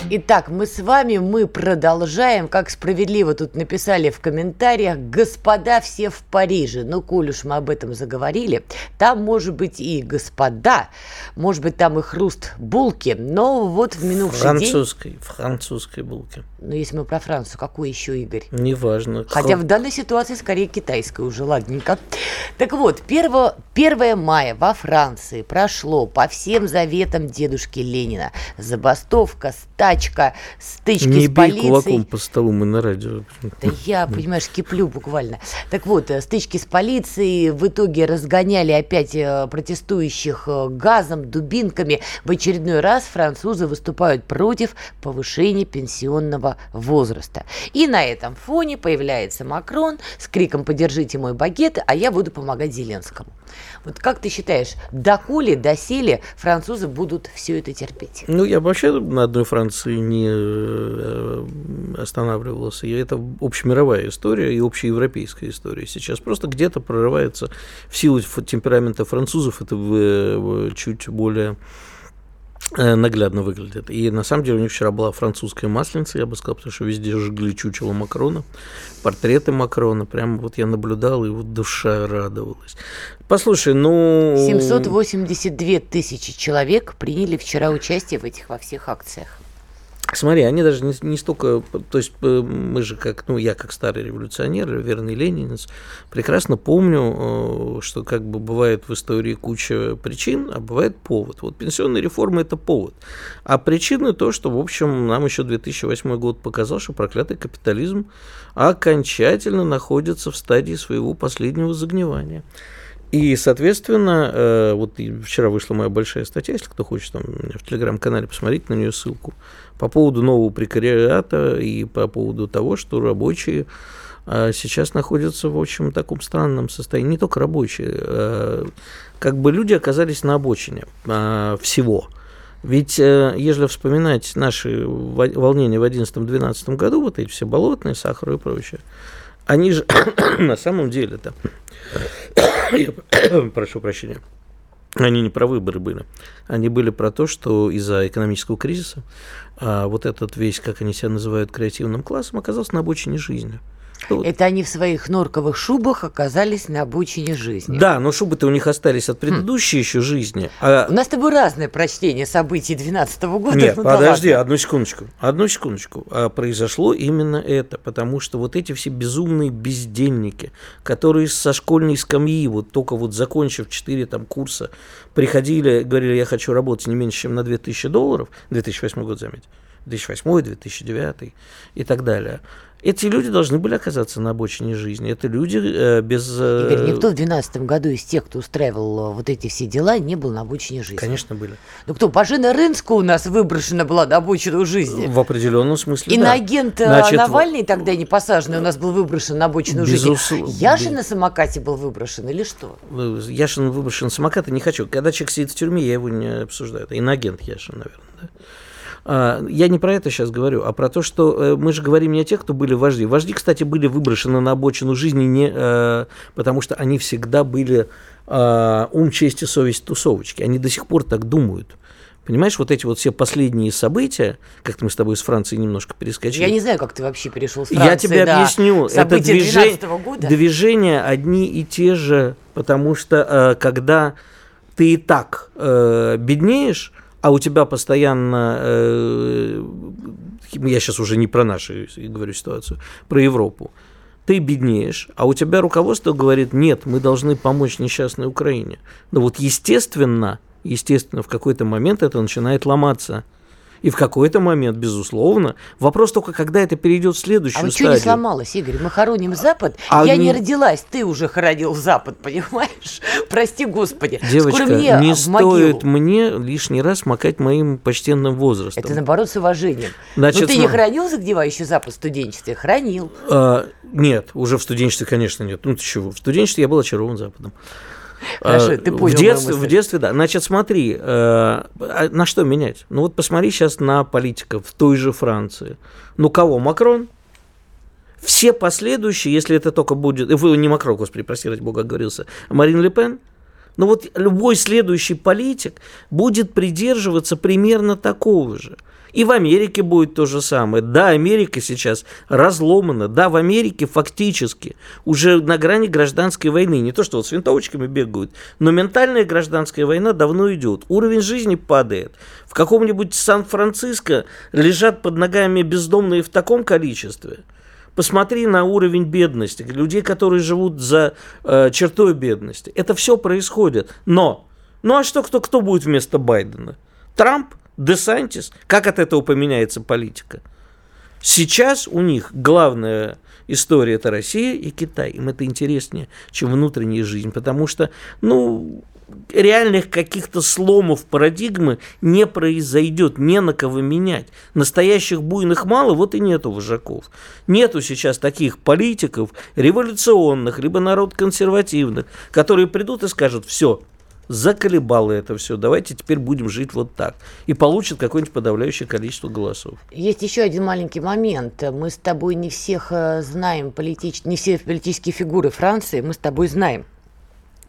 Итак, мы с вами, мы продолжаем, как справедливо тут написали в комментариях, господа все в Париже. Ну, коль уж мы об этом заговорили, там может быть и господа, может быть там и хруст булки, но вот в минувший французской, день... Французской булки. Ну, если мы про Францию, какой еще, Игорь? Неважно. Хотя в данной ситуации скорее китайская уже, ладненько. Так вот, 1, 1 мая во Франции прошло по всем заветам дедушки Ленина. Забастовка, стать тачка, стычки Не с полицией. Не кулаком по столу, мы на радио. Да я, понимаешь, киплю буквально. Так вот, э, стычки с полицией в итоге разгоняли опять э, протестующих э, газом, дубинками. В очередной раз французы выступают против повышения пенсионного возраста. И на этом фоне появляется Макрон с криком «Поддержите мой багет, а я буду помогать Зеленскому». Вот как ты считаешь, доколе, доселе французы будут все это терпеть? Ну, я вообще на одной Франции не э, останавливался. Это общемировая история и общеевропейская история. Сейчас просто где-то прорывается в силу темперамента французов, это чуть более Э, наглядно выглядит. И на самом деле у них вчера была французская масленица, я бы сказал, потому что везде жгли чучело Макрона, портреты Макрона. Прямо вот я наблюдал, и вот душа радовалась. Послушай, ну... 782 тысячи человек приняли вчера участие в этих во всех акциях. Смотри, они даже не, не столько, то есть мы же как, ну я как старый революционер, верный ленинец, прекрасно помню, э, что как бы бывает в истории куча причин, а бывает повод. Вот пенсионная реформа это повод. А причины то, что, в общем, нам еще 2008 год показал, что проклятый капитализм окончательно находится в стадии своего последнего загнивания. И, соответственно, э, вот вчера вышла моя большая статья, если кто хочет там в телеграм-канале посмотреть на нее ссылку, по поводу нового прекариата и по поводу того, что рабочие э, сейчас находятся в общем таком странном состоянии. Не только рабочие, э, как бы люди оказались на обочине всего. Ведь, если вспоминать наши волнения в 2011-2012 году, вот эти все болотные, сахар и прочее, они же на самом деле-то прошу прощения, они не про выборы были. Они были про то, что из-за экономического кризиса а вот этот весь, как они себя называют, креативным классом, оказался на обочине жизни. Вот. Это они в своих норковых шубах оказались на обочине жизни. Да, но шубы-то у них остались от предыдущей хм. еще жизни. А... У нас с тобой разное прочтение событий 2012 года. Нет, ну, подожди, да одну секундочку. Одну секундочку. А произошло именно это, потому что вот эти все безумные бездельники, которые со школьной скамьи, вот только вот закончив 4 там курса, приходили, говорили, я хочу работать не меньше, чем на 2000 долларов, 2008 год, заметь, 2008, 2009 и так далее – эти люди должны были оказаться на обочине жизни. Это люди э, без... Э... Игорь, никто в 2012 году из тех, кто устраивал э, вот эти все дела, не был на обочине жизни. Конечно, были. Ну кто, Бажена Рынска у нас выброшена была на обочину жизни. В определенном смысле, Иноагент да. Э, Значит, Навальный тогда не посаженный у нас был выброшен на обочину Безус... жизни. Яшин на самокате был выброшен или что? Яшин выброшен на самокаты не хочу. Когда человек сидит в тюрьме, я его не обсуждаю. Это иноагент Яшин, наверное. Да? А, я не про это сейчас говорю, а про то, что э, мы же говорим не о тех, кто были вожди. Вожди, кстати, были выброшены на обочину жизни не э, потому, что они всегда были э, ум, честь и совесть тусовочки. Они до сих пор так думают. Понимаешь, вот эти вот все последние события, как мы с тобой из Франции немножко перескочили. Я не знаю, как ты вообще перешел с Франции Я тебе до объясню. Это движение, 12 года. движения одни и те же, потому что э, когда ты и так беднеешь, а у тебя постоянно, э, я сейчас уже не про нашу говорю ситуацию, про Европу, ты беднеешь, а у тебя руководство говорит, нет, мы должны помочь несчастной Украине. Ну вот естественно, естественно, в какой-то момент это начинает ломаться. И в какой-то момент, безусловно, вопрос только, когда это перейдет в следующую А вот что стадию. не сломалось, Игорь? Мы хороним Запад. А я не- не родилась, ты уже хоронил Запад, понимаешь? Прости, Господи. Девочка, Скоро мне не могилу. стоит мне лишний раз макать моим почтенным возрастом. Это наоборот с уважением. Значит, ну ты не хранил загнивающий Запад в студенчестве? Хранил. А, нет, уже в студенчестве, конечно, нет. Ну ты чего? В студенчестве я был очарован Западом. Хорошо, ты в понял детстве, мою мысль. в детстве, да. Значит, смотри, э, а на что менять? Ну вот посмотри сейчас на политиков в той же Франции. Ну кого? Макрон? Все последующие, если это только будет... э, Вы не Макрон, господи, прости, ради бога, оговорился. а Марин Ле Пен? Ну вот любой следующий политик будет придерживаться примерно такого же. И в Америке будет то же самое. Да, Америка сейчас разломана. Да, в Америке фактически уже на грани гражданской войны. Не то, что вот с винтовочками бегают, но ментальная гражданская война давно идет. Уровень жизни падает. В каком-нибудь Сан-Франциско лежат под ногами бездомные в таком количестве. Посмотри на уровень бедности, людей, которые живут за э, чертой бедности. Это все происходит. Но, ну а что, кто, кто будет вместо Байдена? Трамп? Десантис? Как от этого поменяется политика? Сейчас у них главная история это Россия и Китай. Им это интереснее, чем внутренняя жизнь, потому что, ну, реальных каких-то сломов парадигмы не произойдет, не на кого менять. Настоящих буйных мало, вот и нету вожаков. Нету сейчас таких политиков революционных, либо народ консервативных, которые придут и скажут, все, заколебало это все, давайте теперь будем жить вот так. И получат какое-нибудь подавляющее количество голосов. Есть еще один маленький момент. Мы с тобой не всех э, знаем, политич... не все политические фигуры Франции мы с тобой знаем.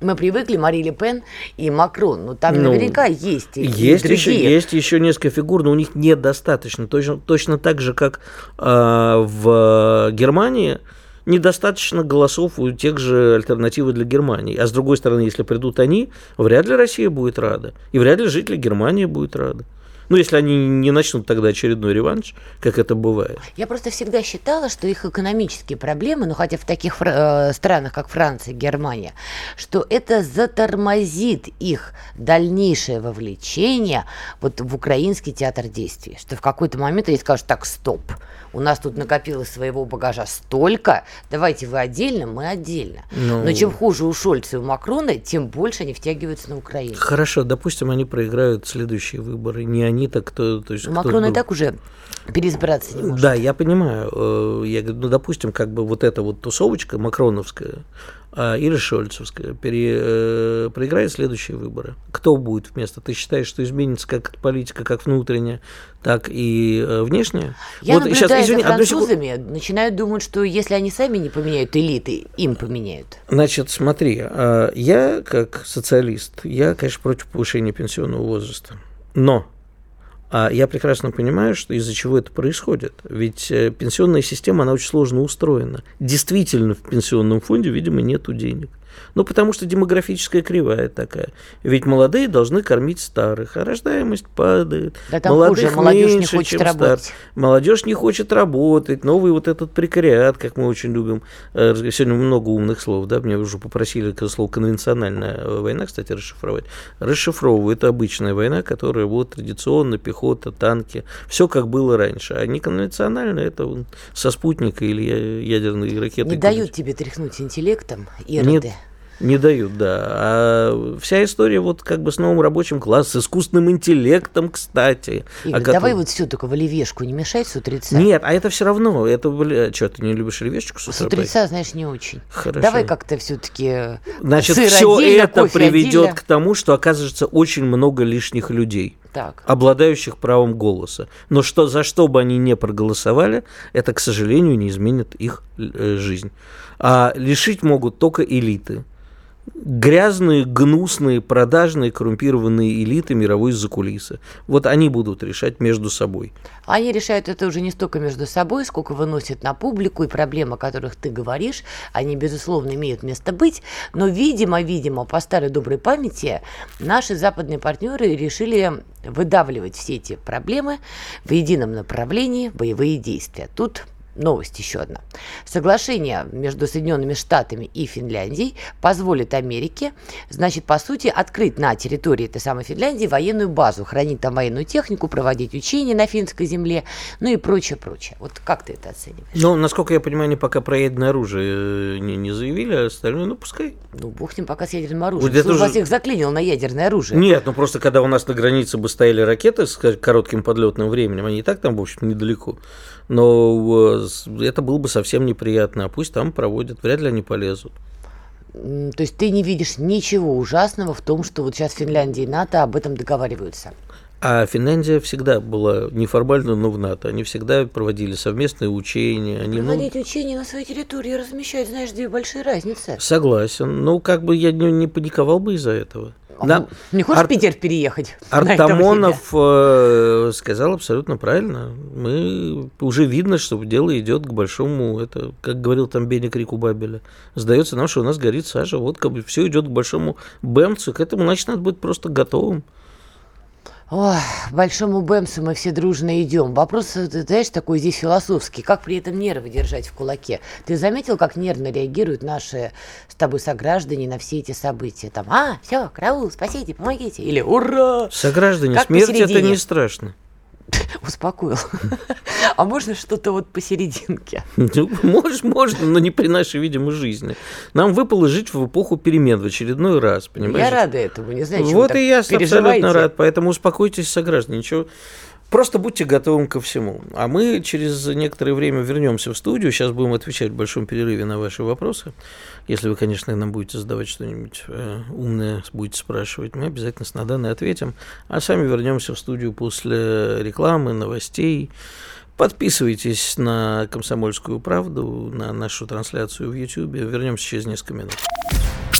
Мы привыкли Мари Ле Пен и Макрон, но там Ну, наверняка есть и, и Есть еще, другие. есть еще несколько фигур, но у них недостаточно. Точно, точно так же, как а, в Германии недостаточно голосов у тех же альтернативы для Германии. А с другой стороны, если придут они, вряд ли Россия будет рада. И вряд ли жители Германии будут рады. Ну, если они не начнут тогда очередной реванш, как это бывает. Я просто всегда считала, что их экономические проблемы, ну хотя в таких э, странах, как Франция, Германия, что это затормозит их дальнейшее вовлечение вот в украинский театр действий. Что в какой-то момент они скажут, так, стоп, у нас тут накопилось своего багажа столько, давайте вы отдельно, мы отдельно. Ну. Но чем хуже у Шольца и у Макрона, тем больше они втягиваются на Украину. Хорошо, допустим, они проиграют следующие выборы. Не они, так кто... То есть кто Макрон и был. так уже переизбираться не может. Да, я понимаю. Э, Я говорю, ну, допустим, как бы вот эта вот тусовочка макроновская или шольцевская пере, э, проиграет следующие выборы. Кто будет вместо? Ты считаешь, что изменится как политика, как внутренняя, так и э, внешняя? Я Вот наблюдаю извини, за одну секунду. французами, начинаю думать, что если они сами не поменяют элиты, им поменяют. Значит, смотри, а, я как социалист, я, конечно, против повышения пенсионного возраста. Но а я прекрасно понимаю, что из-за чего это происходит. Ведь э, пенсионная система, она очень сложно устроена. Действительно, в пенсионном фонде, видимо, нету денег. Ну, потому что демографическая кривая такая. Ведь молодые должны кормить старых, а рождаемость падает. Да там хуже, молодежь не хочет чем стар. работать. Молодежь не хочет работать, новый вот этот прекариат, как мы очень любим. Э, Сегодня много умных слов, да, мне уже попросили слово конвенциональная война, кстати, расшифровать. Расшифровываю, это обычная война, которая вот традиционно, пехота, танки, все как было раньше. А не конвенциональная, это со спутника или ядерные ракеты. Не дают тебе тряхнуть интеллектом, ироды. Нет, не дают, да. А вся история вот как бы с новым рабочим классом, с искусственным интеллектом, кстати. Игорь, о давай котором- вот все только в оливешку не мешай с утреца. Нет, а это все равно. Это, что, ты не любишь оливешечку с С утра? утреца, знаешь, не очень. Хорошо. Давай как-то все-таки Значит, сыр все отдельно, это приведет отдельно. к тому, что окажется очень много лишних людей, Так. обладающих правом голоса. Но что, за что бы они не проголосовали, это, к сожалению, не изменит их э, жизнь. А лишить могут только элиты. Грязные, гнусные, продажные, коррумпированные элиты мировой закулисы. Вот они будут решать между собой. Они решают это уже не столько между собой, сколько выносят на публику, и проблемы, о которых ты говоришь, они, безусловно, имеют место быть, но, видимо, видимо, по старой доброй памяти наши западные партнеры решили выдавливать все эти проблемы в едином направлении боевые действия. Тут новость еще одна. Соглашение между Соединенными Штатами и Финляндией позволит Америке, значит, по сути, открыть на территории этой самой Финляндии военную базу, хранить там военную технику, проводить учения на финской земле, ну и прочее, прочее. Вот как ты это оцениваешь? Ну, насколько я понимаю, они пока про ядерное оружие э, не, не заявили, а остальное, ну, пускай. Ну, бог с ним пока с ядерным оружием. Вот это уже- всех заклинил на ядерное оружие. Нет, ну просто когда у нас на границе бы стояли ракеты с коротким подлетным временем, они и так там, в общем, недалеко. Но э, это было бы совсем неприятно. А пусть там проводят, вряд ли они полезут. То есть ты не видишь ничего ужасного в том, что вот сейчас Финляндия и НАТО об этом договариваются. А Финляндия всегда была неформально, но в НАТО. Они всегда проводили совместные учения. Они, ну, Проводить учения на своей территории размещать, знаешь, две большие разницы. согласен. Ну, как бы я не, не паниковал бы из-за этого. Нам- Не хочешь Ар- в Питер переехать? Артамонов э, сказал абсолютно правильно. Мы уже видно, что дело идет к большому, это, как говорил там Беня Крику Бабеля, сдается нам, что у нас горит сажа, вот как бы все идет к большому бэмцу, к этому, значит, надо быть просто готовым. Ой, большому Бэмсу мы все дружно идем. Вопрос, э, ты знаешь, такой здесь философский. Как при этом нервы держать в кулаке? Ты заметил, как нервно реагируют наши с тобой сограждане на все эти события? Там, а, все, караул, спасите, помогите. Или ура! Сограждане, Как смерть это посередине. не страшно. Успокоил. А можно что-то вот посерединке? Ну, Можешь, можно, но не при нашей, видимо, жизни. Нам выпало жить в эпоху перемен в очередной раз, понимаешь? Я рада этому, не знаю, Вот и я абсолютно рад, поэтому успокойтесь, сограждане, ничего. Просто будьте готовы ко всему. А мы через некоторое время вернемся в студию. Сейчас будем отвечать в большом перерыве на ваши вопросы. Если вы, конечно, нам будете задавать что-нибудь э, умное, будете спрашивать, мы обязательно с Наданой ответим. А сами вернемся в студию после рекламы, новостей. Подписывайтесь на «Комсомольскую правду», на нашу трансляцию в YouTube. Вернемся через несколько минут.